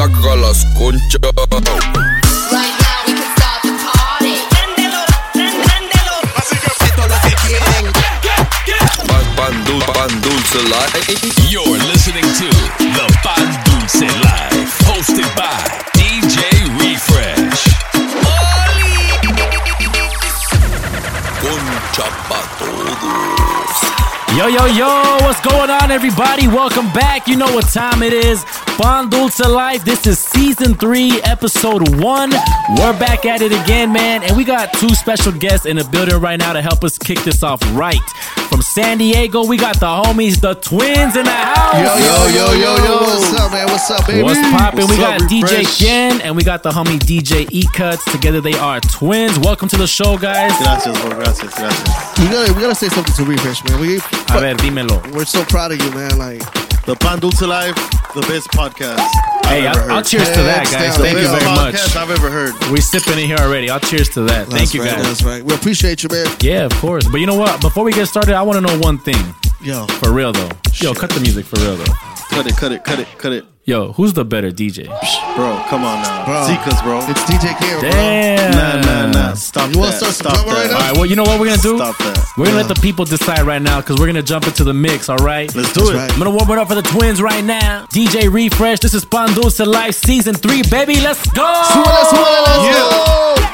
saca las conchas. Right now we can start the party. Pan, pan, dul- pan dulce light. You're listening to the Pan Dulce Life, hosted by DJ Refresh. Concha pa' todos. Yo, yo, yo, what's going on, everybody? Welcome back. You know what time it is. Pan Dulce Life. This is season three, episode one. We're back at it again, man. And we got two special guests in the building right now to help us kick this off right. From San Diego, we got the homies, the twins in the house. Yo, yo, yo, yo, yo. What's up, man? What's up, baby? What's poppin'? We got up, DJ Refresh? Gen and we got the homie DJ E Cuts. Together they are Twiinz. Welcome to the show, guys. Gracias, bro. Gracias, gracias. We gotta, we gotta say something to Refresh, man. We, A ver, dímelo. we're so proud of you, man. Like, The Pan Dulce Life, the best podcast. Hey, I've ever I'll, I'll cheers to that, guys. Thank you very much. I've ever heard. We're sipping in here already. I'll cheers to that. Thank you right, guys. That's right. We appreciate you, man. Yeah, of course. But you know what? Before we get started, I want to know one thing. Yo, For real though. Yo, cut the music for real though. Cut it, cut it, cut it, cut it. Yo, who's the better DJ? Bro, come on now. bro. Zekas, bro. It's DJ Kira, bro. Damn. Nah, nah, nah. Stop You wanna that. start some Stop drama right that. now? All right, well, you know what we're gonna do? Stop that. We're gonna let the people decide right now because we're gonna jump into the mix. All right. Let's do That's it. right. I'm gonna warm it up for the twins right now. DJ Refresh. This is Pan Dulce Life Season Three, baby. Let's go. Súbele, súbele, let's Yeah. go.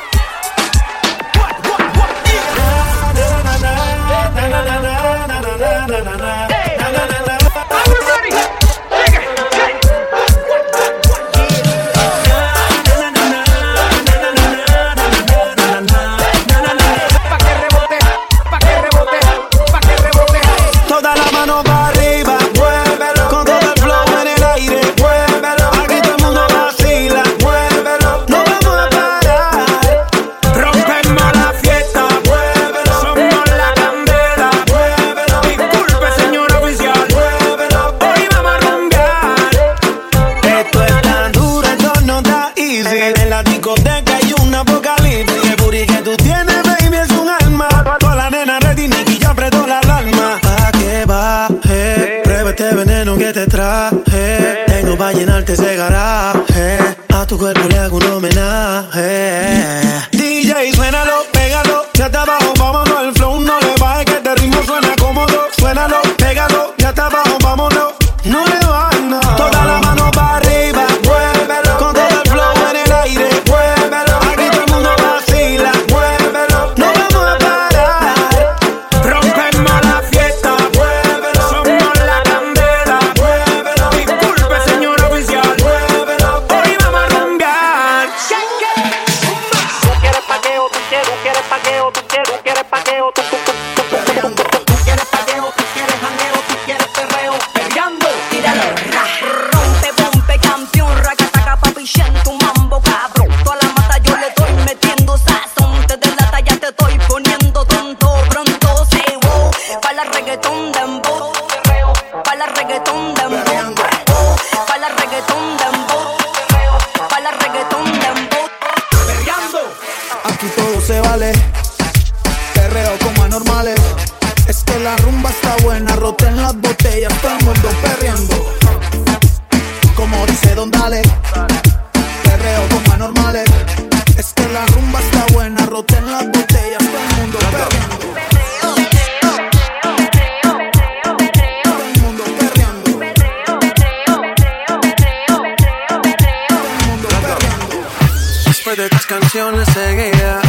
Canciones seguía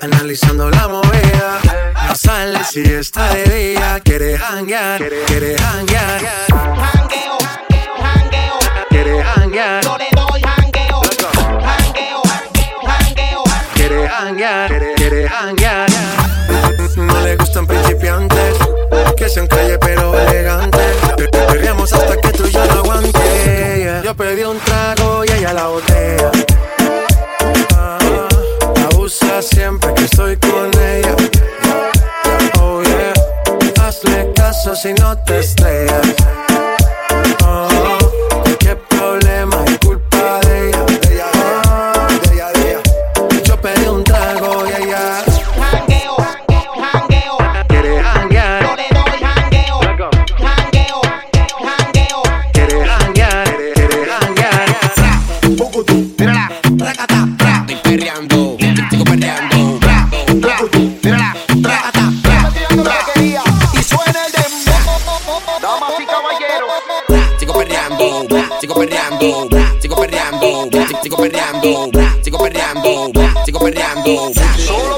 Analizando la movida. No sale si está de día Quiere hanguear, quiere hanguear. Jangueo, jangueo, Quiere hanguear, yo le doy jangueo, jangueo, jangueo, quiere hanguear, quiere hanguear. No le gustan principiantes Que sean calle pero elegantes Perreamos hasta que perreando. Solo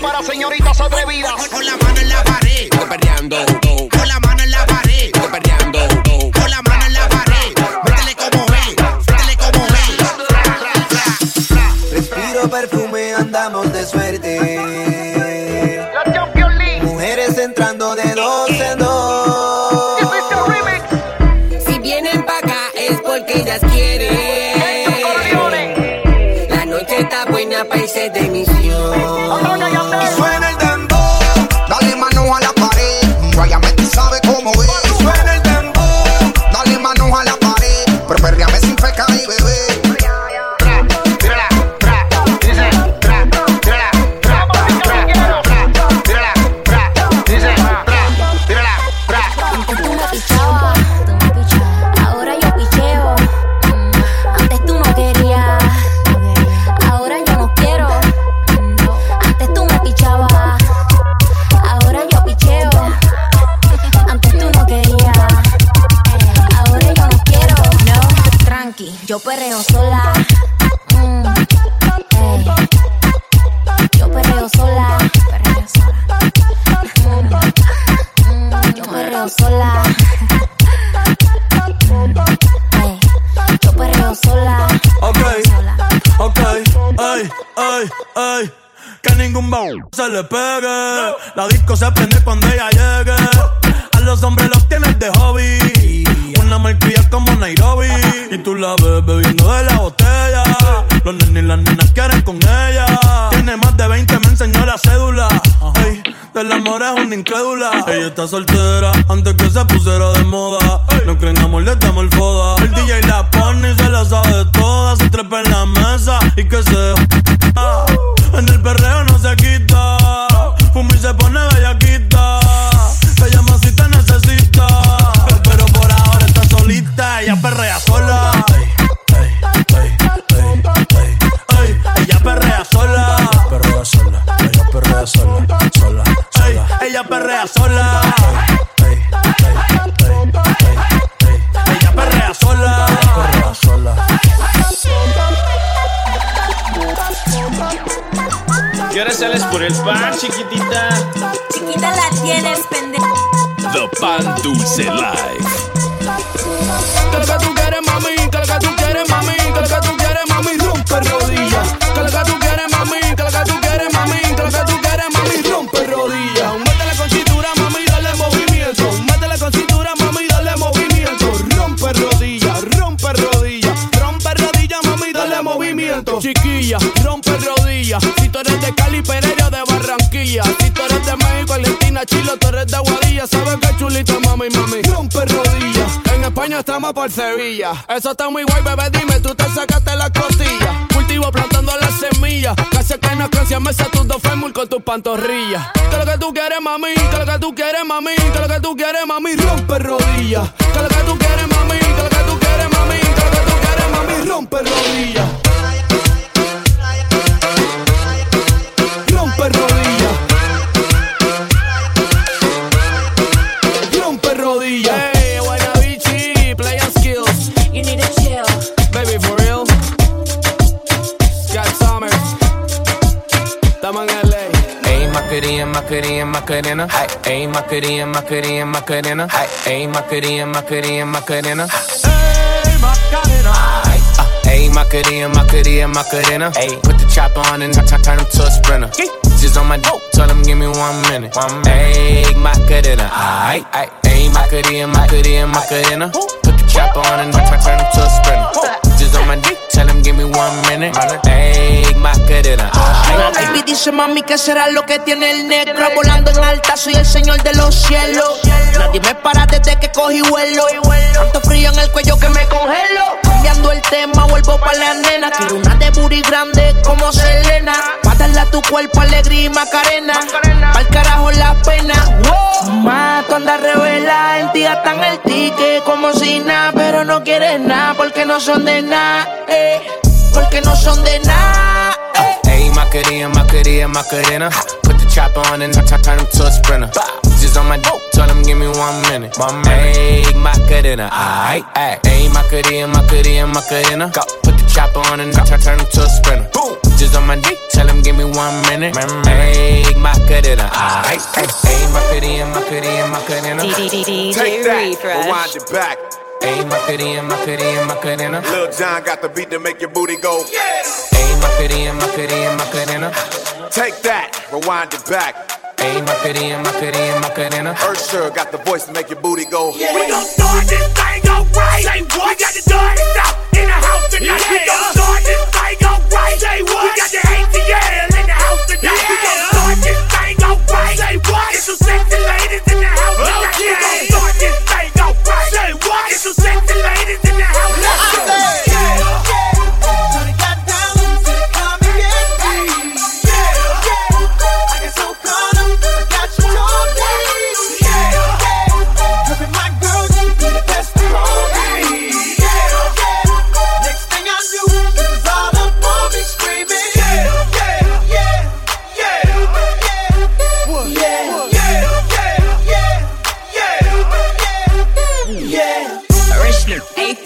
buena, buena, de mis está soltera antes sales por el pan, chiquitita? Chiquita la tienes, pendeja. The Pan Dulce Life. Que lo que tú quieres, mami, que lo que tú quieres, Estamos por Sevilla. Eso está muy guay, bebé. Dime, tú te sacaste la costilla. Cultivo plantando las semillas. Casi que no canción me tu dos fémur con tus pantorrillas. Que lo que tú quieres, mami. Que lo que tú quieres, mami. Que lo que tú quieres, mami. Rompe rodillas. Que lo que tú quieres, mami. Que lo que tú quieres, mami. Que lo que tú quieres, mami. Rompe rodillas. Macarena, Macarena, Macarena. Ayy, Macarena, Macarena, Macarena. Ayy, Macarena, Macarena, Macarena. Hey, Macarena. Ayy, uh, Macarena, Macarena, Macarena. Ayy, put the chopper on and t- turn him to a sprinter. Just on my dope, tell him give me one minute. Ayy, Macarena. Ayy, ayy, ayy, Macarena, Macarena, Macarena. Put the chopper on and t- turn him to a sprinter. Oh. Just on my dick, tell him give me one minute. Ayy, Macarena. La baby dice mami que será lo que tiene el negro. Volando en alta soy el señor de los cielos. Nadie me para desde que cogí vuelo. Tanto frío en el cuello que me congelo. Cambiando el tema vuelvo pa' la nena. Quiero una de booty grande como Selena tu cuerpo alegría y macarena Pa'l carajo la pena wow. Ma, tú andas revela En ti gastan el ticket como si nada Pero no quieres nada porque no son de nada eh, Porque no son de nada eh. Ayy, Macarena, Macarena, Macarena. Put the chopper on and turn, turn him to a sprinter. Just on my dope, tell him give me one minute. One minute. Egg macarena, aight, aight. Egg macarena, macarena, macarena. Go. Put the chopper on and turn, turn him to a sprinter. Boom. Just on my dick, tell him give me one minute. Egg macarena, aight, aight. Egg macarena, macarena, macarena. Take that, rewind it back. Egg macarena, macarena, macarena. Lil Jon got the beat to make your booty go. Ain't my fitty and my Egg macarena, macarena, macarena. Take that, rewind it back. Ayy, my cutie and my Egg macarena, macarena, macarena. Usher got the voice to make your booty go. We gon' start this thing alright. Say what? We got the dirty out in the house tonight. We gon' start this thing alright. Say what? We got the ATL in the house tonight. We gon' start this thing alright. Say what? It's some sexy ladies in the house tonight. We gon'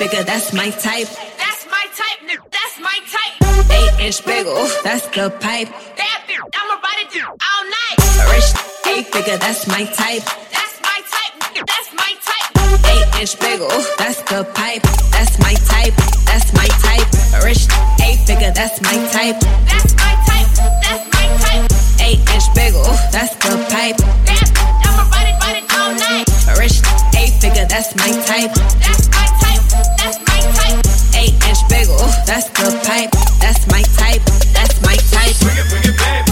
Figure, that's my type. That's my type, nigga. That's my type. Eight inch bagel, that's the pipe. That bitch, I'ma ride it down all night. Rich eight figure, that's my type. That's my type, nigga. That's my type. Eight inch bagel, that's the pipe. That's my type. That's my type. Rich eight figure, that's my type. That's my type. That's my type. Eight inch bagel, that's the pipe. That bitch, I'ma ride it, ride it all night. Rich eight figure, that's my type. That's my type. That's my type. Eight inch bagel, that's the pipe. That's my type. That's my type. Bring it, bring it back,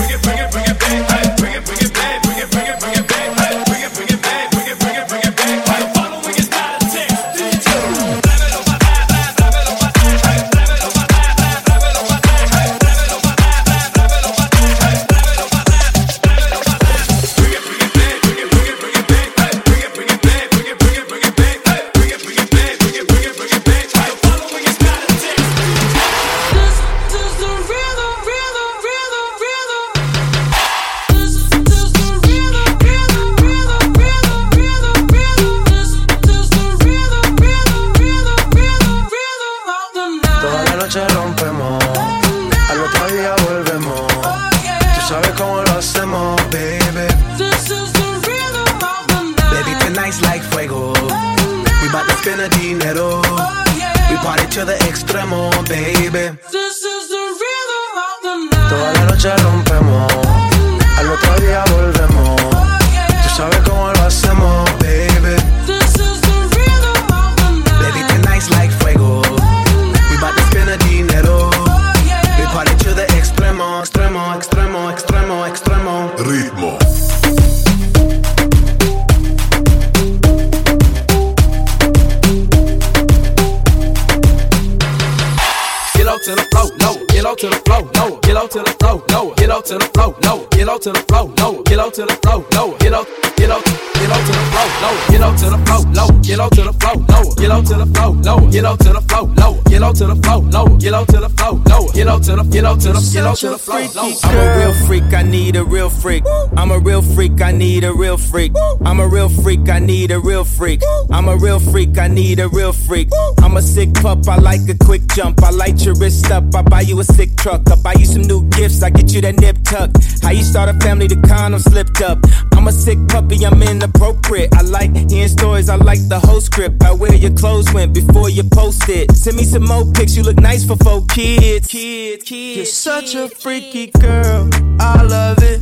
Get low to the flow, low. Get low to the flow, low. Get low to the flow, low. Get low to the flow, low. Get low to the flow, low. Get low, get low, get low to the flow, low. Get low to the flow, low. Get low to the flow, low. Get low to the flow, low. Get low to the flow, low. Get low to the flow, low. Get low to the flow, low. Get low to the, get low to the, get low to the flow, low. I'm a real freak, I need a real freak. I'm a real freak, I need a real freak. I'm a real freak, I need a real freak. I'm a real freak, I need a real freak. I'm a sick pup, I like a quick jump. I light your wrist up, I buy you a sick truck. I buy you some new gifts, I get you that nip tuck. How you start a family, the condom slipped up. I'm a sick puppy, I'm inappropriate. I like hearing stories, I like the whole script. I wear your clothes went before you post it. Send me some more pics, you look nice for four kids. Kids, kids. You're such a freaky girl, I love it.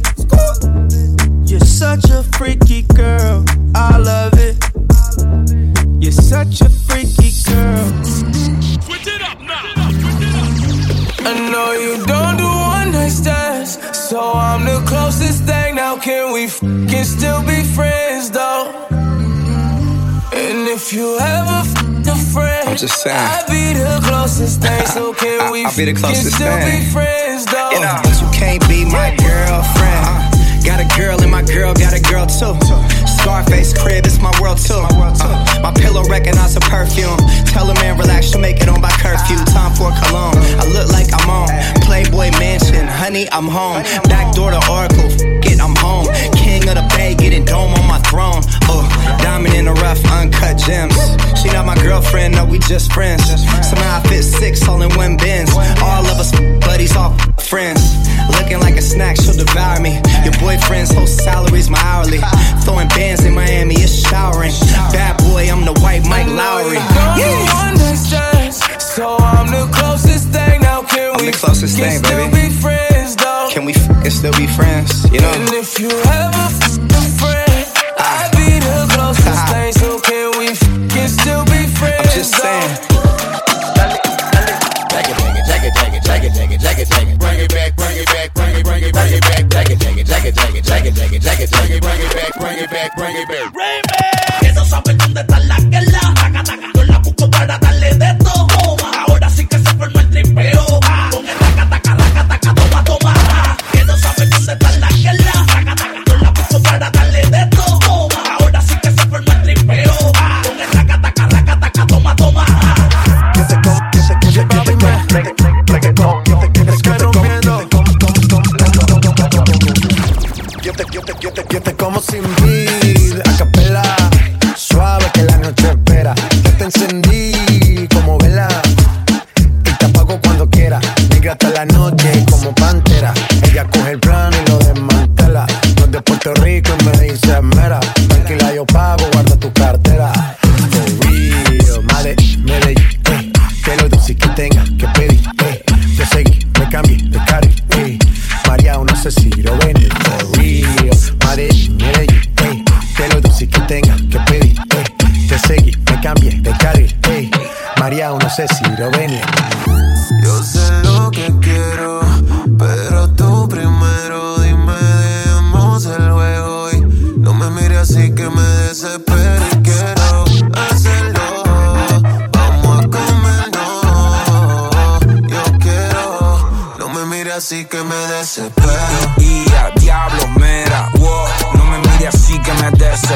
You're such a freaky girl, I love it. You're such a freaky girl. Switch it up now. I know you don't do one night stands, so I'm the closest thing. Now can we can still be friends though? And if you ever f- a friend, I'm just saying. I'll be the closest thing. So can we I'll be the closest can still thing. be friends though? You know, but you can't be my girlfriend. Uh, got a girl and my girl got a girl too. Scarface crib, it's my world too. Uh, my pillow recognize a perfume. Tell a man relax, she'll make it on by curfew. Uh-huh. Time for cologne. I look like I'm on Playboy Mansion. Honey, I'm home. Back door to Oracle. F- it, I'm home. King of the Bay, getting dome on my throne. Uh, rough, uncut gems. She not my girlfriend, no, we just friends. Somehow I fit six all in one bins. All of us buddies, all friends. Looking like a snack, she'll devour me. Your boyfriend's whole salary's my hourly. Throwing bands in Miami, it's showering. Bad boy, I'm the white Mike Lowrey. So I'm the closest thing now. Can I'm we the closest thing, still baby. be friends though? Can we f- still be friends? You know? And if you ever f- a friend, bring it back, bring it back, bring it back.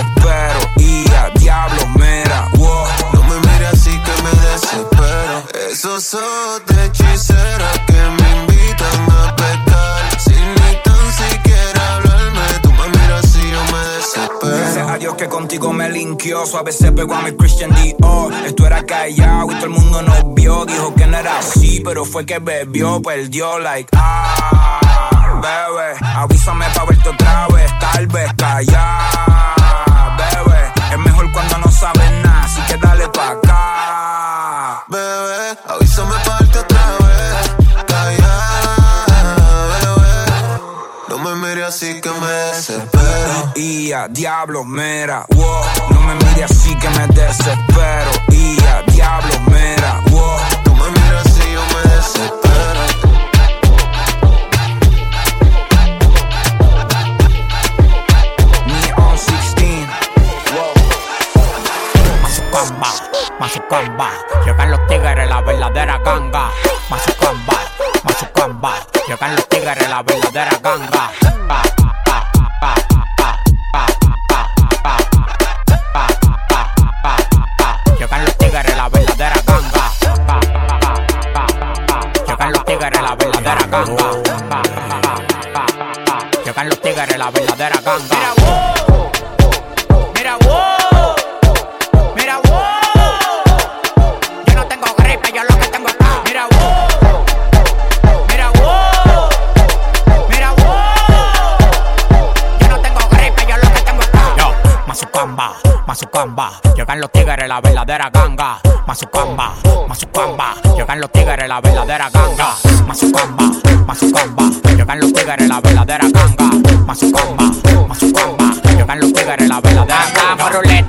Desespero. Y a diablo, mera, wow. No me mires así que me desespero. Esos ojos de hechicera que me invitan a pecar. Sin ni tan siquiera hablarme, tú me miras así, yo me desespero. Gracias a Dios que contigo me linkió. Suave se pegó a mi Christian Dior. Esto era callado y todo el mundo nos vio. Dijo que no era así, pero fue que bebió, perdió, like, ah. Bebé, avísame pa' verte otra vez, tal vez callar. Así que dale pa' acá. Bebé, avísame pa' verte otra vez. Calla, bebé. No me mires así que me desespero. Y a diablo, mera, wow. No me mire así que me desespero. Y a diablo, mera, wow. Mazucamba, Mazucamba, llegan los tigres, la verdadera ganga. Mazucamba, Mazucamba, llegan los tigres, la verdadera ganga. Llegan los tigres, la verdadera ganga. Mazucamba, Mazucamba. Llegan los tigres, la verdadera ganga. Mazucamba.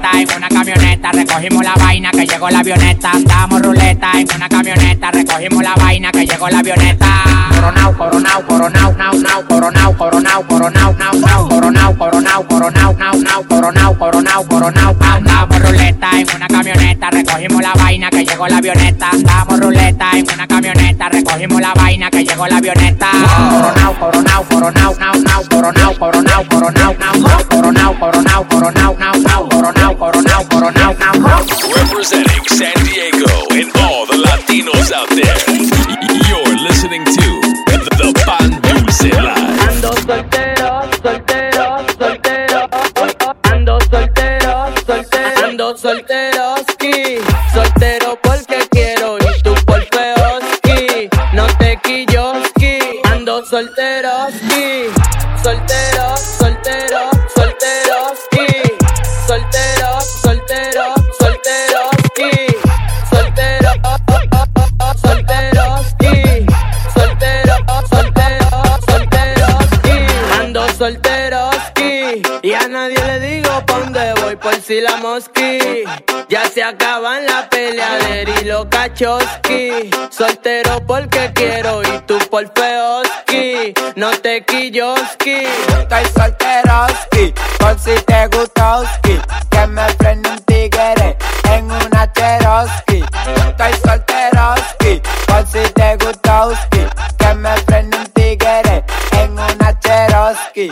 Ruleta en una camioneta, recogimos la vaina que llegó la avioneta. Andamos ruleta en una camioneta, recogimos la vaina que llegó la avioneta. Coronao, coronao, coronao, nao, nao, coronao, coronao, coronao, nao, nao, coronao, coronao, coronao, nao, nao, coronao, coronao, coronao. Andamos ruleta en una camioneta, recogimos la vaina que llegó la avioneta. Andamos ruleta en una camioneta, recogimos la vaina que llegó la avioneta. Coronao, coronao, coronao, nao, nao, coronao, coronao, coronao, nao, nao, coronao, coronao, coronao, nao, nao, coronao, San Diego and all the Latinos out there. You're listening to The Pan Live. Ando soltero, soltero, soltero. Ando soltero, soltero. Ando soltero, ski. Soltero porque quiero y tú por feoski. No te quillo, ski. Ando soltero. y la mosqui. Ya se acaban la peleadera y los cachoski. Soltero porque quiero y tú por feoski. No te quilloski. Estoy solteroski, por si te gustoski. Que me prende un tigre en una cheroski. Estoy solteroski, por si te gustoski. Que me prende un tigre en una cheroski.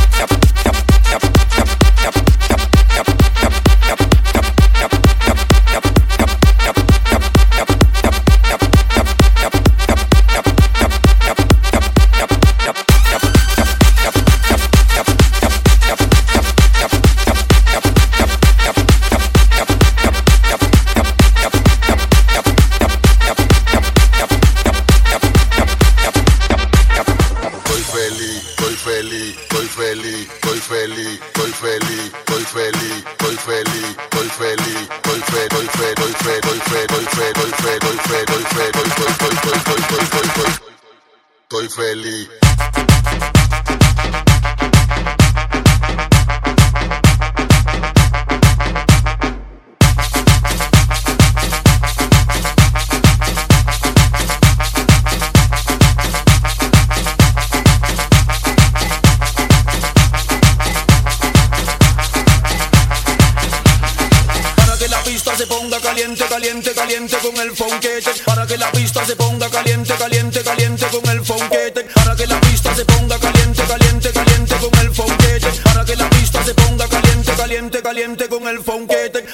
para que la pista se ponga caliente, caliente, caliente con el fonquete, para que la pista se ponga caliente, caliente, caliente con el fonquete, para que la pista se ponga caliente, caliente, caliente con el fonquete.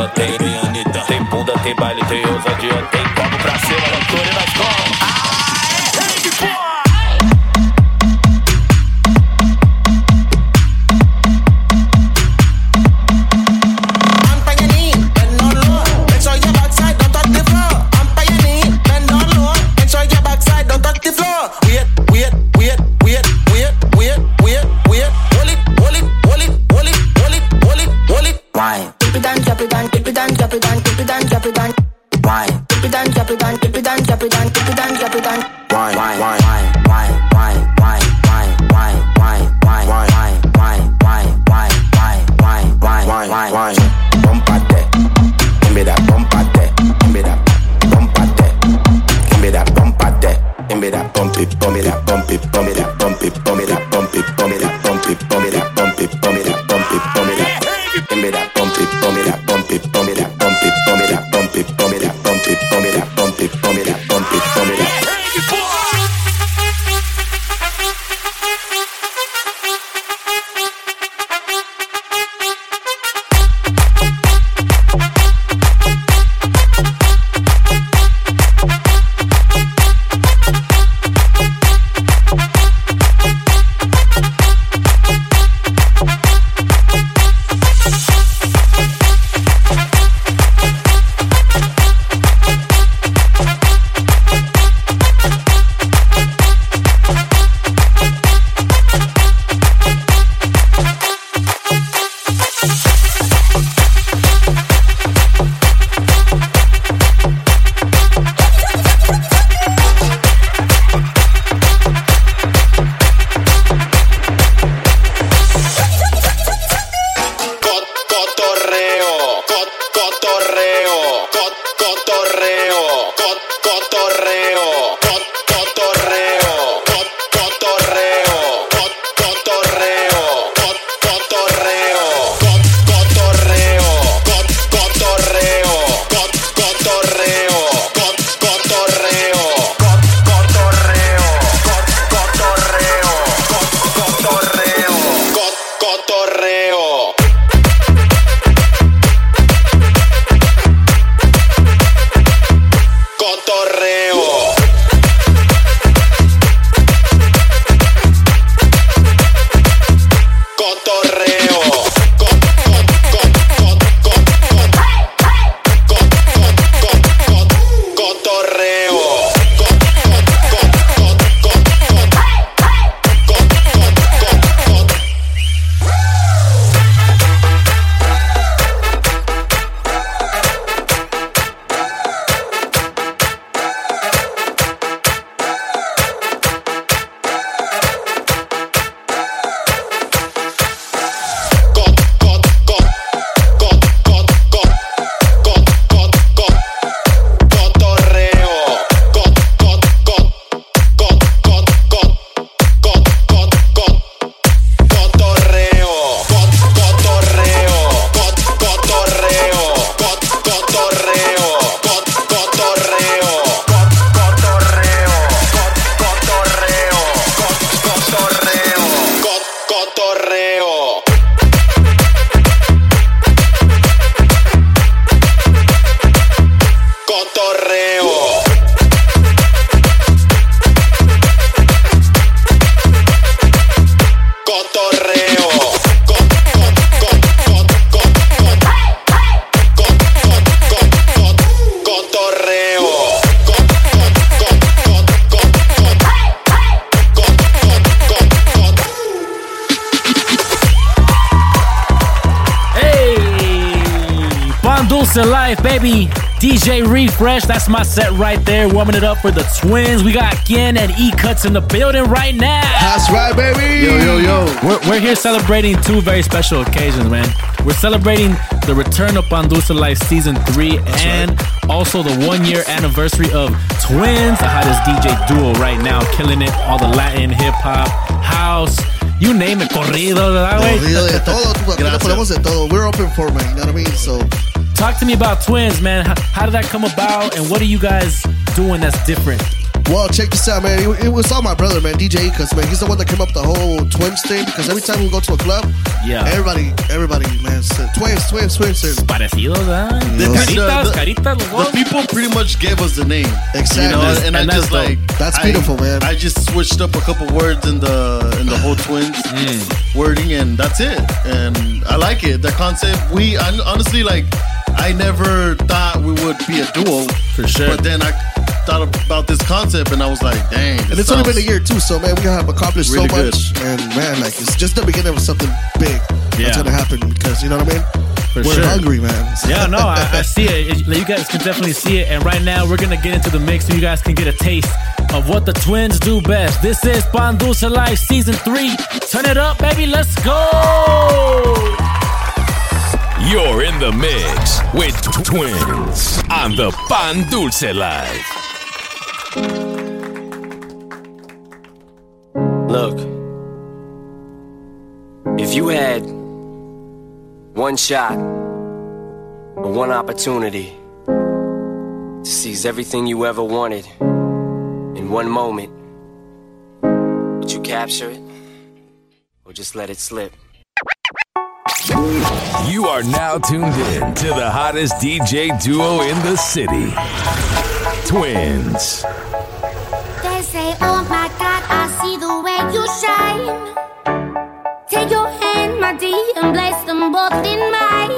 bola, tem meia anitta. Tem bunda, tem baile, tem ousadia, tem baby. DJ Refresh, that's my set right there. Warming it up for the twins. We got Gien and E Cuts in the building right now. That's right, baby. Yo, yo, yo. We're, we're here celebrating two very special occasions, man. We're celebrating the return of Pan Dulce Life Season 3 and also the one year anniversary of Twiinz, the hottest DJ duo right now, killing it. All the Latin, hip hop, house, you name it, corrido, ¿verdad, güey? Corrido de todo, tú, aquí le ponemos de todo. We're open for man, you know what I mean? So, Talk to me about Twiinz, man. How, how did that come about and what are you guys doing that's different? well, check this out, man. It, it was all my brother, man, DJ Ecus, man. He's the one that came up the whole twins thing because every time we go to a club, Yeah. everybody, everybody, man, said, twins, twins, twins. twins. Parecidos, ¿ah? The- Caritas, the- caritas, los the people pretty much gave us the name. Exactly. You know, and, I and that's just dope. like That's I- beautiful, man. I just switched up a couple words in the in the whole twins Mm. wording, and that's it. And I like it. The concept. We I, honestly like. I never thought we would be a duo for sure. But then I thought about this concept, and I was like, dang. And it's only been a year too, so man, we have accomplished Really so good. much, and man, like it's just the beginning of something big Yeah. that's gonna happen because you know what I mean. For We're sure. hungry, man. Yeah, no, I, I see it. It- You guys can definitely see it. And right now, we're gonna get into the mix so you guys can get a taste of what the Twiinz do best. This is Pan Dulce Life Season 3. Turn it up, baby. Let's go. You're in the mix with Twiinz on the Pan Dulce Life. Look, if you had one shot or one opportunity to seize everything you ever wanted in one moment, would you capture it or just let it slip? You are now tuned in to the hottest DJ duo in the city. Twiinz. They say, oh my God, I see the way you shine. Take your hand, my dear, and place them both in mine.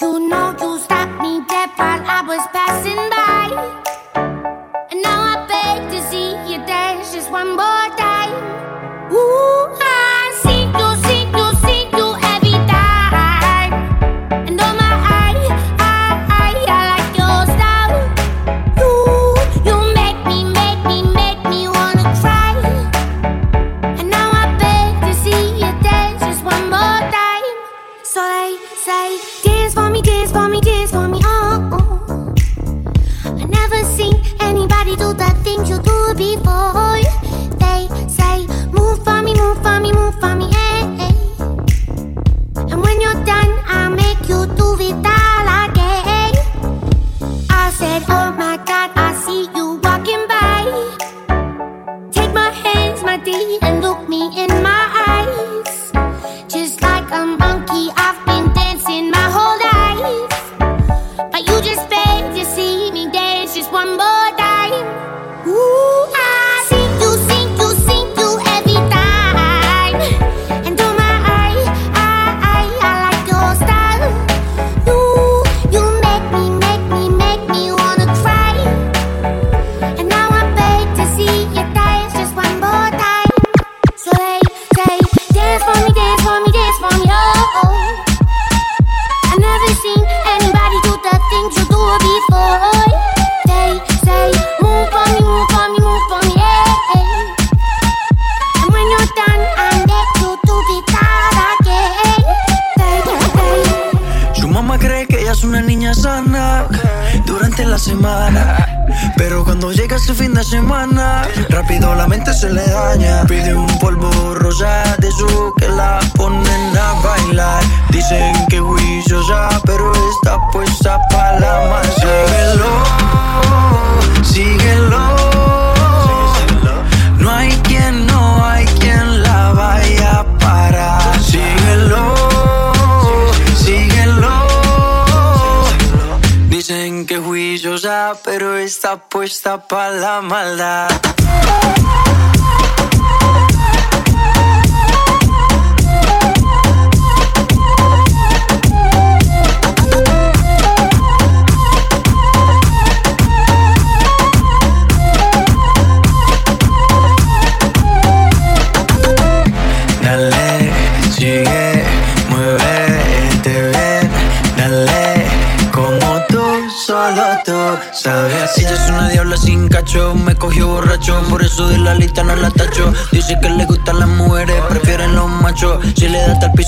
You know you stopped me dead while I was passing by.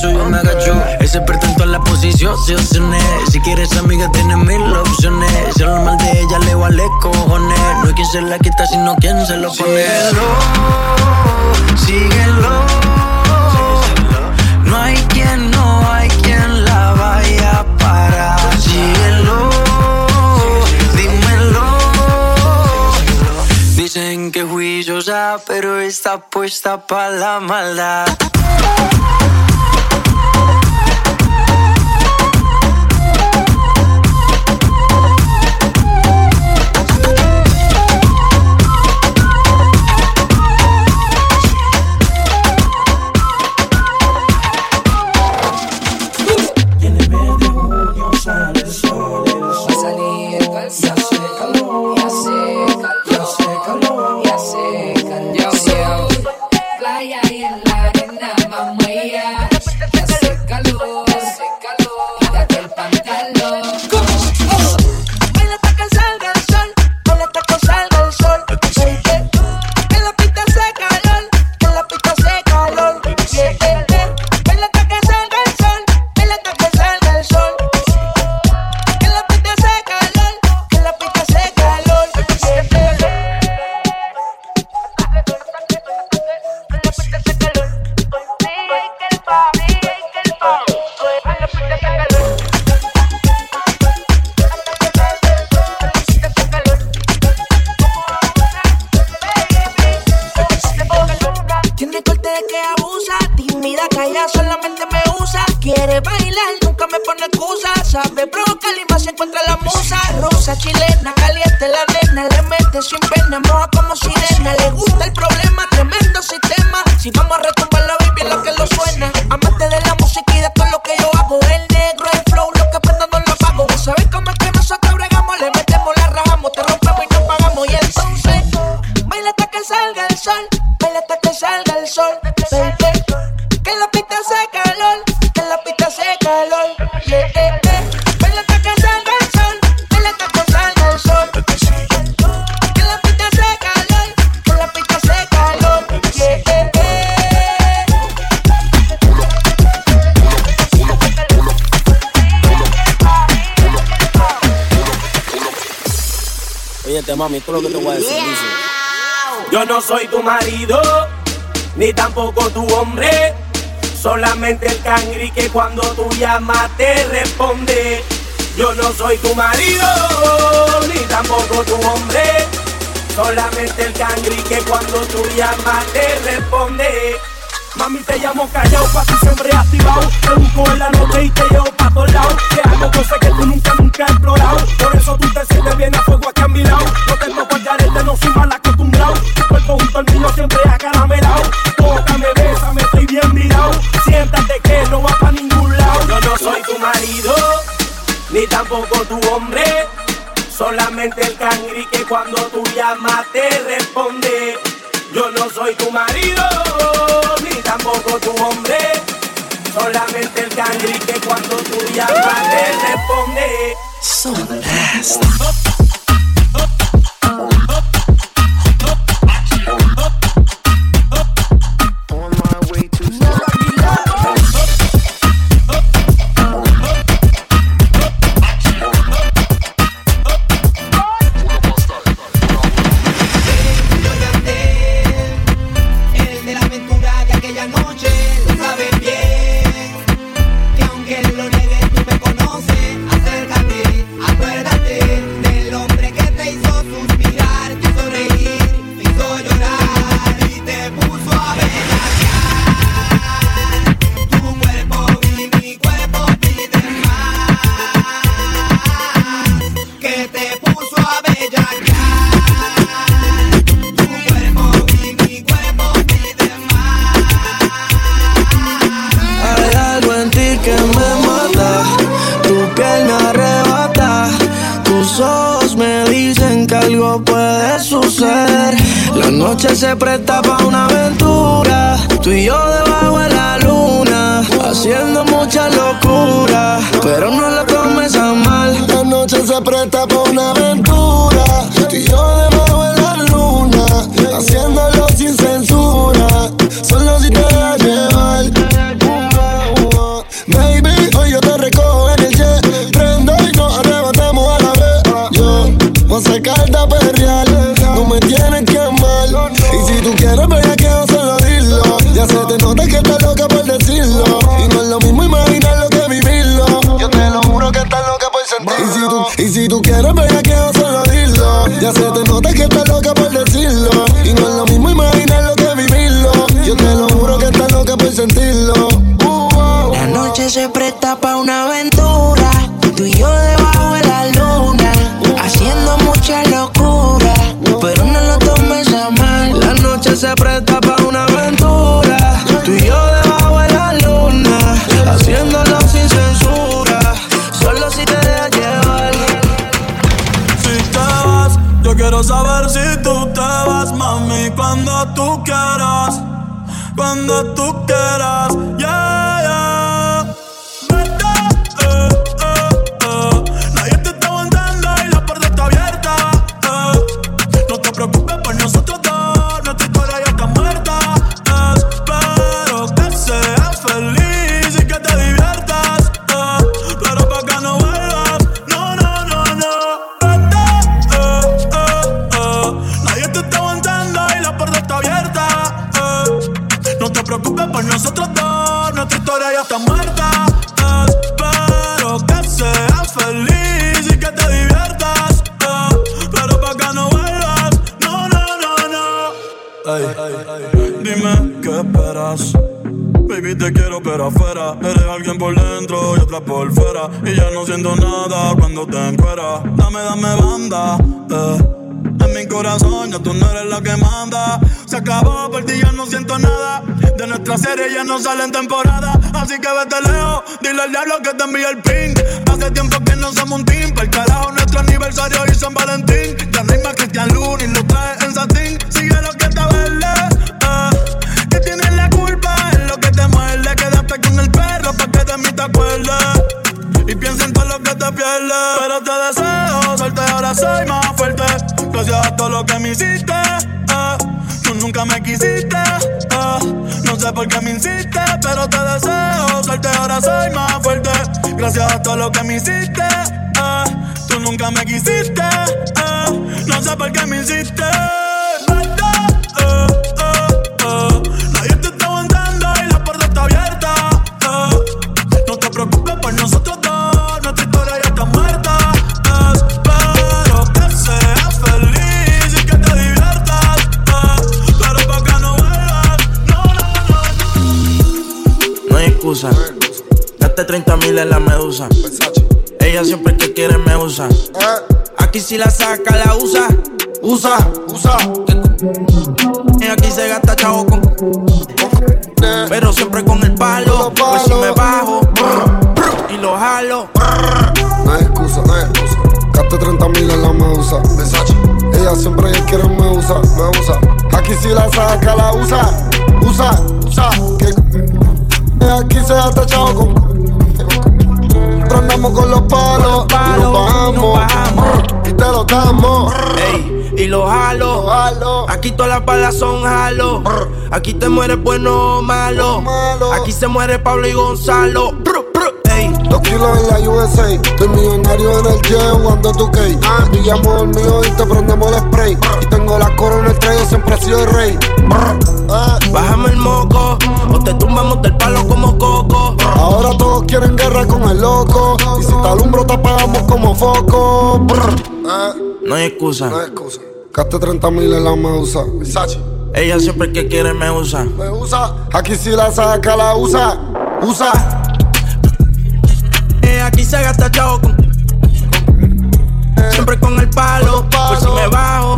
Piso, yo me agacho. Ese pretento en la posición, opciones. Si quieres amiga, tienes mil opciones. Si hablo mal de ella, le vale cojones. No hay quien se la quita, sino quien se lo pone. Síguelo, No hay quien, no hay quien la vaya a parar. Síguelo, dímelo. Dicen que juiciosa, pero está puesta para la maldad. Salga el sol, baila hasta que salga el sol, baby. Que la pista hace calor, que la pista hace calor, yeah, yeah, yeah. Baila hasta que salga el sol, baila hasta que salga el sol. Que la pista hace calor, que la pista hace calor, yeah, yeah, yeah. Oye, te mami, esto es lo que te voy a decir. dice. Yo no soy tu marido, ni tampoco tu hombre. Solamente el cangri que cuando tú llamas te responde. Yo no soy tu marido, ni tampoco tu hombre. Solamente el cangri que cuando tú llamas te responde. Mami, te llamo callado, pa' ti siempre activado. Te busco en la noche y te llevo pa' todos lados. Te hago cosas que tú nunca, nunca has explorado. Por eso tú te sientes bien a fuego aquí a mi lado. No tengo por carete, no soy mal siempre acaramelado. Tócame, bésame, estoy bien mirado. Siéntate que no va pa' ningún lado. Yo no soy tu marido, ni tampoco tu hombre. Solamente el cangri que cuando tú llamas te responde. Yo no soy tu marido, ni tampoco tu hombre. Solamente el cangri que cuando tú llamas te responde. So no sale en temporada Así que vete lejos, dile al diablo que te envíe el ping Hace tiempo que no somos un Todo lo que me hiciste. eh. Tú nunca me quisiste. eh. No sé por qué me hiciste. Eh. Nadie te está aguantando y la puerta está abierta. No te preocupes por nosotros dos, nuestra historia ya está muerta. Espero que seas feliz y que te diviertas. Pero pa' que no vuelvas, No hay excusa. Gaste 30 mil en la medusa. Ella siempre que quiere me usa. Aquí si la saca, la usa. Usa, usa. Aquí se gasta chavo con. Pero siempre con el palo. Pues si me bajo y lo jalo. No hay excusa, no hay excusa. Gaste 30 mil en la medusa. Ella siempre que quiere me usa, me usa. Aquí si la saca, la usa. Usa, usa. Que aquí se ha tachado con. Pero andamos con los palos, y nos bajamos, y te lo damos. Ey, y lo jalo. Aquí todas las balas son jalo. Aquí te mueres bueno o malo. Aquí se muere Pablo y Gonzalo. Dos kilos en la USA, estoy millonario en el jet jugando tu cake. Pillamos el mío y te prendemos el spray. Y tengo la corona estrella, siempre he sido el rey. Bájame el moco, o te tumbamos del palo como coco. Ahora todos quieren guerra con el loco. Y si te alumbro, te apagamos como foco. Brr. No hay excusa. No hay excusa. Gaste 30 mil en la medusa. Ella siempre que quiere me usa. Me usa. Aquí si la saca, la usa. Usa. Aquí se gasta chavo con. Siempre con el palo. Por si me bajo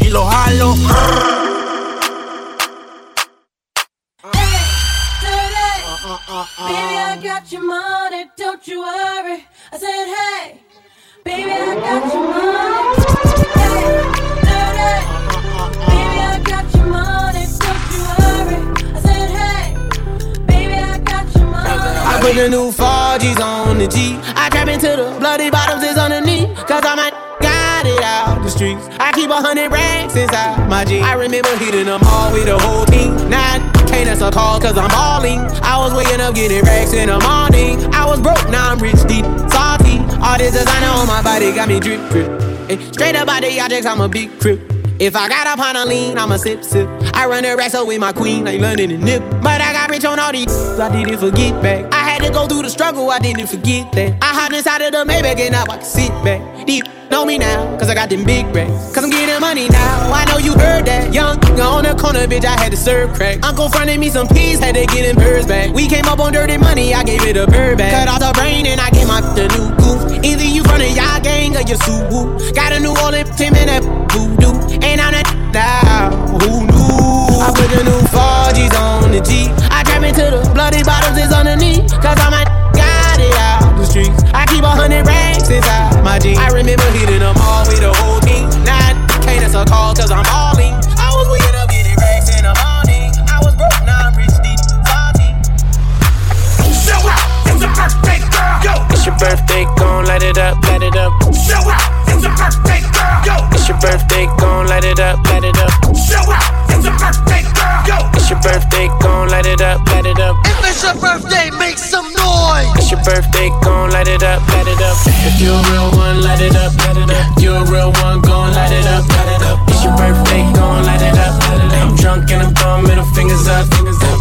y lo jalo. Baby, I got your money, don't you worry. I said, hey, baby, I got your money. Hey, dirty. Baby, I got your money, put the new Forgi's on the G. I trap into the bloody bottoms is underneath. Cause I might got it out. the streets. I keep a hundred racks inside my jeans. I remember hitting them all with the whole team. Now I can't answer calls cause I'm balling. I was waking up getting racks in the morning. I was broke, now I'm rich, deep, salty. All this designer on my body got me drip, drip. Straight up out the objects, I'm a big crip. If I got up on a lean, I'm a sip, sip. I run the racks up with my queen, like London and Nip. But I got rich on all these, I didn't forget back. To go through the struggle, I didn't forget that. I hopped inside of the Maybach and now I can sit back. Deep know me now, cause I got them big racks. Cause I'm getting money now, I know you heard that. Young, on the corner, bitch, I had to serve crack. Uncle fronted me some peas, had to get them birds back. We came up on dirty money, I gave it a bird back. Cut off the brain and I gave my the new goof. Either you from the y'all gang or you Suwu. Got a new team in that voodoo. And I'm that now, who knew? I put the new Forgis on the G. I trap into the bloody bottoms is underneath. Cause I'm a got it out the streets. I keep a hundred racks inside my jeans. I remember hitting them all with the whole team. Now I can't answer call cause I'm balling. I was waking up getting racks in the morning. I was broke, now I'm rich, deep, salty. Show out, it's a birthday girl. Yo, It's your birthday, gon' light it up, light it up. show out, it's a birthday girl. Yo, It's your birthday, gon' light it up, light it up. show out, it's a birthday girl. Yo, It's your birthday, gon' light it up, light it up. if it's your birthday, make some noise. It's your birthday, gon' light it up, light it up. If you're a real one, light it up, light it up. You're a real one, gon' light it up, light it up. It's your birthday, gon' light it up, light it up. I'm drunk and I'm throwing middle fingers up, fingers up.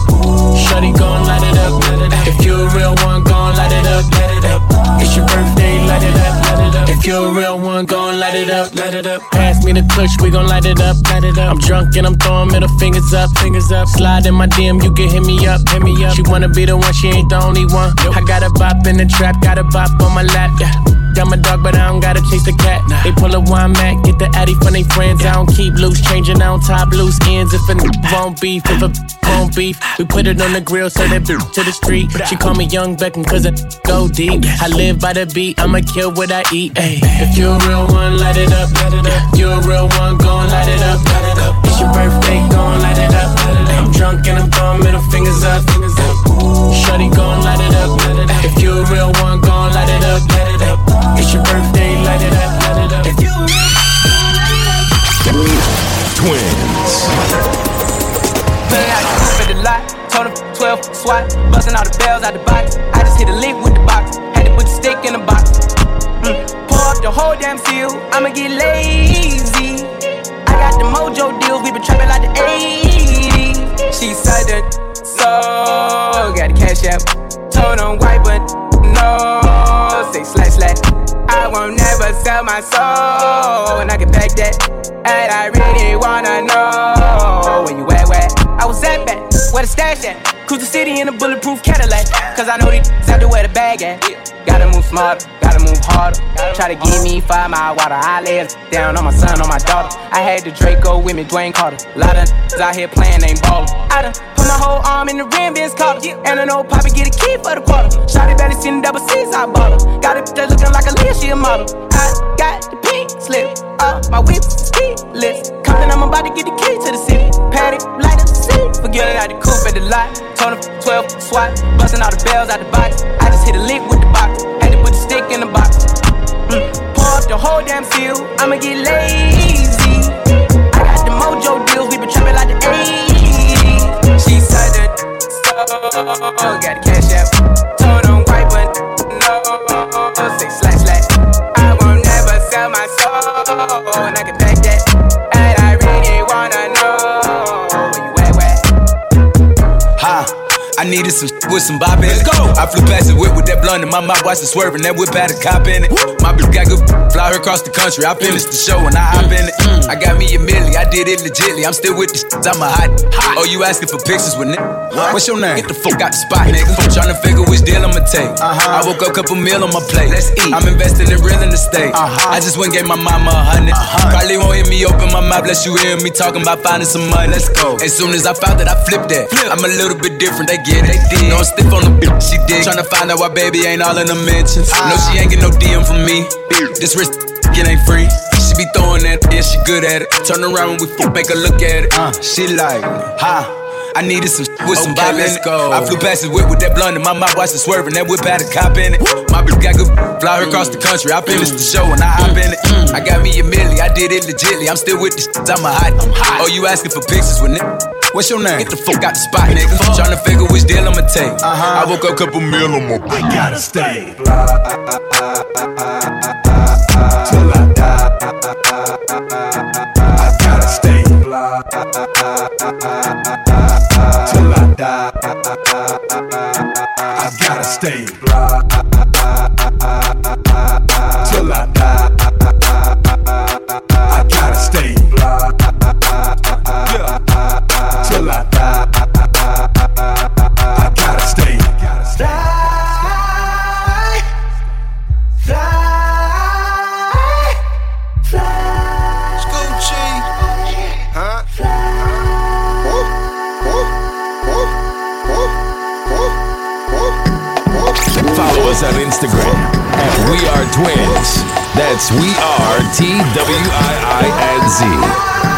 Shorty gon' light it up, light it up. If you're a real one, gon' light it up, light it up. It's your birthday, light it up, light it up. If you're a real one, gon' light it up, light it up. Pass me the clutch, we gon' light it up, light it up. I'm drunk and I'm throwing middle fingers up, fingers up. Slide in my DM, you can hit me up, hit me up. She wanna be the one, she ain't the only one. I got a bop in the trap, got a bop on my lap, yeah. Got my dog, but I don't gotta chase the cat. They pull a wine mat, get the addy from they friends. I don't keep loose, changing, don't top loose ends. If a won't beef, if a won't beef, we put it on the grill, so that bitch to the street. She call me Young Beckham, cause I go deep. I live by the beat, I'ma kill what I eat. Ayy, if you're a real one, light it up, it up. You're a real one, it up, light it up. It's your birthday, gon' light it up, light it up. I'm drunk and I'm throwing middle fingers up, fingers. Shorty gon' light it up, light it up. If you're a real one, gon' light it up, light it up. It's your birthday, light it up, light it up. If you Twiinz. Pulling out the coupe at the lot. Told him 12 swat. Busting all the bells out the box. I just hit a lick with the box. Had to put the stick in the box. Mm. Pour up the whole damn seal. I'ma get lazy. The mojo deals. We been trapping like the 80s. She said that so. Got the cash app. Told him white, but no. Slash slash. I won't never sell my soul. And I can back that. And I really wanna know where you at, where I was at back, where the stash at. Cruise the city in a bulletproof Cadillac. Cause I know these out to where the bag at. Gotta move smarter, gotta move harder. Try to give me five mile water. I it down on my son, on my daughter. I had the Draco with me, Dwayne Carter. A Lot of out here playing, ain't ballin'. I done put my whole arm in the rim, Ben's collar. And I know Poppy get a key for the quarter. Shotty better seen the double C's, I bought her. Got it that looking like a Leah, she a model. I got the pink slip, uh, my whip ski lips. Compton, I'm about to get the key to the city. Paddock, light up the city. Forgetting out the coupe at the lot. Him 12 swat, busting all the bells out the box. I just hit a lick with the box. Had to put the stick in the box. Mm. Pour up the whole damn seal. I'ma get lazy. Got the cash app. But no. Say. I won't never sell my soul. And I can back that. And I really wanna know where you at. I needed some with some bop in it. Go. I flew past the whip with that blunt in my mouth, watched it swerving. That whip had a cop in it. My bitch got good, fly her across the country. I finished the show and I hop in it. I got me a milli, I did it legitly. I'm still with the shit, I'm a hot. Oh, you asking for pictures with nigga? What's your name? Get the fuck out the spot, nigga. I'm Trying to figure which deal I'ma take. Uh-huh. I woke up, couple meal on my plate. Let's eat. I'm investing in real estate. Uh-huh. I just went and gave my mama a 100 Uh-huh. Probably won't hear me open my mouth, unless you hear me talking about finding some money. Let's go. As soon as I found that, I flipped that. Flip. I'm a little bit different, they get it. No, I'm stiff on the bitch, she did. Tryna find out why baby ain't all in the mentions. Ah. No, she ain't get no DM from me. This wrist, it ain't free. She be throwing that, yeah, she good at it. Turn around when we fuck, make her look at it. Uh, she like, ha. I needed some with some Okay, bop let's it. go. I flew past his whip with that blunt in my mouth, watched it swerving. That whip had a cop in it. My bitch got good, fly her across the country. I finished the show and I hop in it. Mm, mm. I got me a milli, I did it legitly. I'm still with the shit, I'm a hot. Oh, you asking for pictures with nigga? What's your name? Get the fuck out the spot, nigga. Tryna figure which deal I'ma take. Uh-huh. I woke up, a couple meal on my. I gotta stay. Till I die. I gotta stay. Till I die. I gotta stay. Till I die. I gotta stay Instagram at We Are Twiinz. That's We Are T W I I N Z.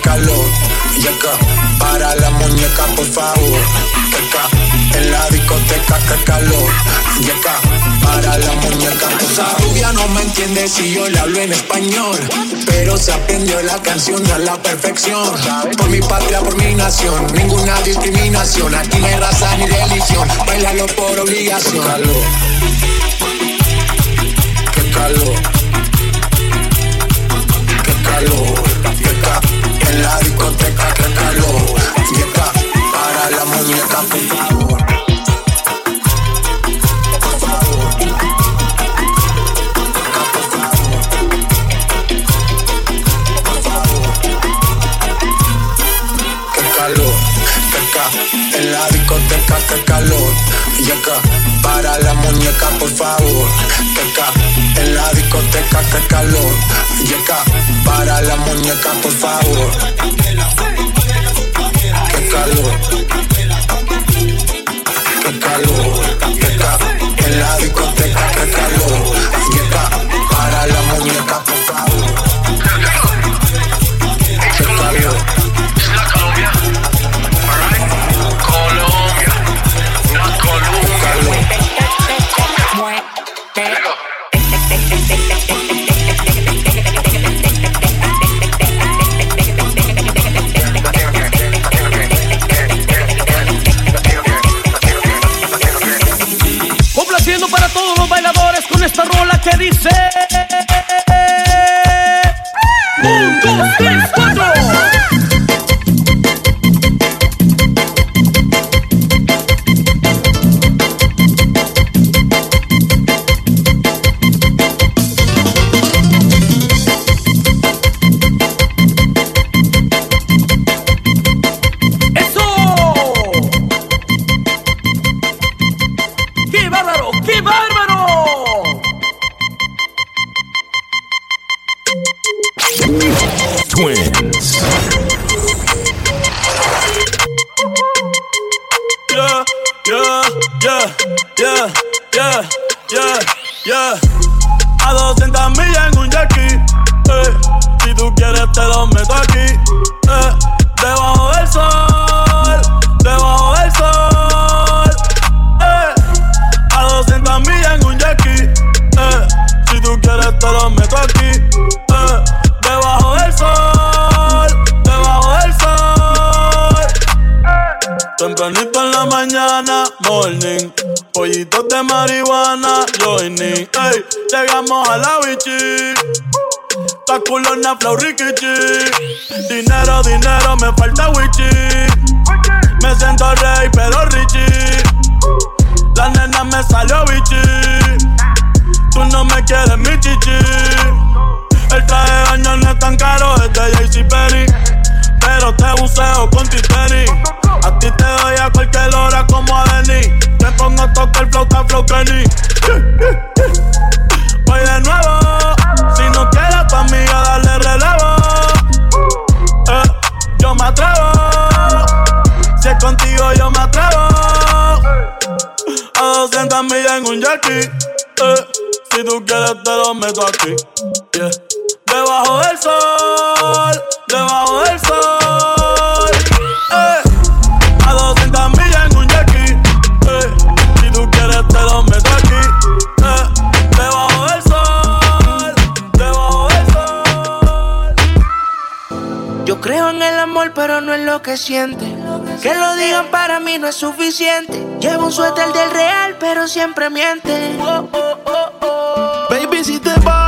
calor. Y acá, para la muñeca, por favor. En la discoteca, qué calor. Y acá, para la muñeca, por favor. rubia no me entiende si yo le hablo en español. Pero se aprendió la canción a la perfección. Por mi patria, por mi nación. Ninguna discriminación. Aquí no raza ni religión. Bailalo por obligación. Qué calor. Qué calor. Qué calor, qué en la discoteca, qué calor, qué ca para la muñeca, por favor. Por favor. Qué calor, qué ca en la discoteca, qué calor, acá para la muñeca, por favor. Qué ca en la discoteca, qué calor, para la muñeca, por favor. Qué calor, qué calor, qué ca en la discoteca, qué calor, para la muñeca, por favor. de ser. Que siente. Que lo digan para mí no es suficiente. Llevo un suéter del real, pero siempre miente. Baby, si te vas,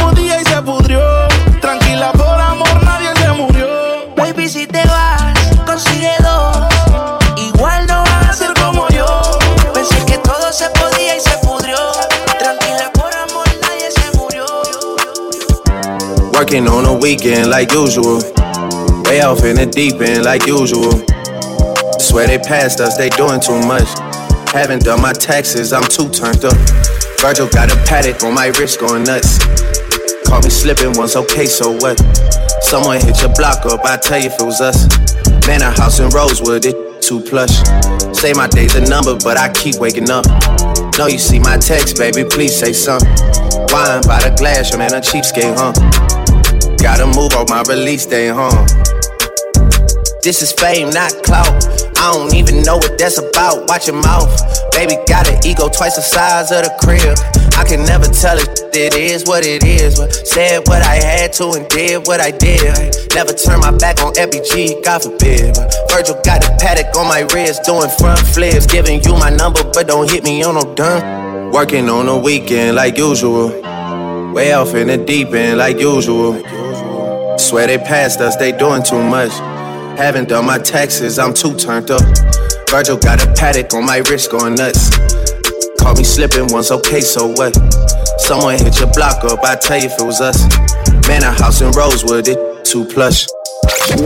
podía y se pudrió. Tranquila, por amor, nadie se murió. Baby, si te vas, consigue dos. Igual no van a ser como yo. Pensé que todo se podía y se pudrió. Tranquila, por amor, nadie se murió. Working on a weekend like usual. Way off in the deep end like usual. Swear they passed us, they doing too much. Haven't done my taxes, I'm too turned up. Virgil got a Patek on my wrist going nuts. Caught me slipping once, okay, so what? Someone hit your block up, I tell you if it was us. Man, a house in Rosewood, it too plush. Say my day's a number, but I keep waking up. Know you see my text, baby, please say something. Wine by the glass, your man a cheapskate, huh? Gotta move on my release day, huh? This is fame, not clout. I don't even know what that's about. Watch your mouth. Baby got an ego twice the size of the crib. I can never tell it. It is what it is. But said what I had to and did what I did. Never turn my back on FBG, God forbid. But Virgil got a Patek on my wrist, doing front flips. Giving you my number, but don't hit me on no done. Working on the weekend like usual. Way off in the deep end like usual. Swear they passed us, they doing too much. Haven't done my taxes, I'm too turned up. Virgil got a Patek on my wrist going nuts. Caught me slipping once, okay, so what? Someone hit your block up, I tell you if it was us. Man, a house in Rosewood, it too plush.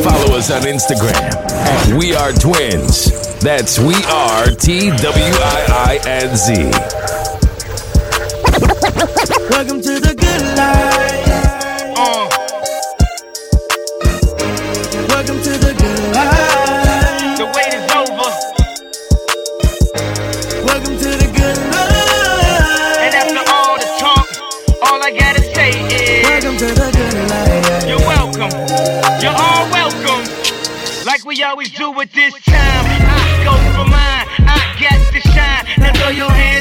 Follow us on Instagram at We Are Twiinz. That's We Are T W I I N Z. Welcome to the Always do at this time. I go for mine. I got to shine. Now throw your hands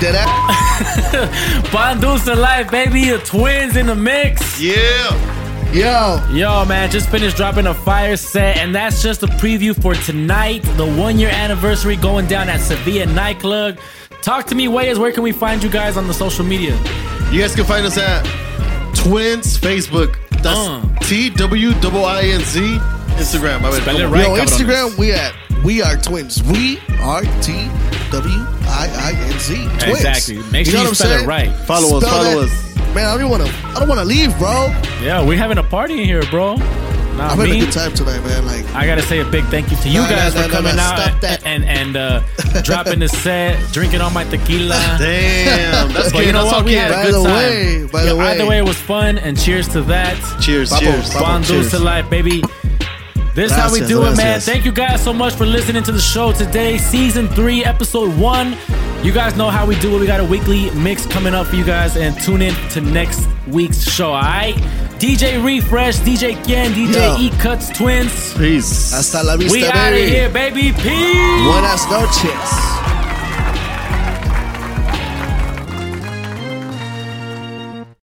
now. You dead ass? Pan Dulce Life, baby. The Twiinz in the mix. Yeah. Yo. Yo, man, just finished dropping a fire set, and that's just a preview for tonight, the one year anniversary going down at Sevilla Nightclub. Talk to me, Wayas. Where can we find you guys on the social media? You guys can find us at Twins Facebook. That's uh. T W I N Z. Instagram. I mean, Spell it right, Yo. Instagram. We at We Are Twiinz. We are T W I I N Z. Twiinz. Exactly. Make sure know you what I'm spell it right. Follow us, Spell follow that- Man, I don't want to. I don't want to leave, bro. Yeah, we're having a party in here, bro. Nah, I'm having me, a good time tonight, man. Like, I gotta say a big thank you to you Nah, guys nah, for nah, coming nah, out stop that. and and uh, dropping the set, drinking all my tequila. Damn, that's but good, you know that's what? We okay. had a good the time. way, by the Yeah, Either way. way, it was fun, and cheers to that. Cheers, Papo, cheers. Papo, Pan Dulce cheers. life, baby. This is how we Gracias, do it, man. Thank you guys so much for listening to the show today. Season three, episode one. You guys know how we do it. We got a weekly mix coming up for you guys, and tune in to next week's show. All right, DJ Refresh, DJ Ken, DJ Yo. E Cuts Twiinz. Peace. hasta la vista, We baby. out of here, baby. Peace. Buenas noches.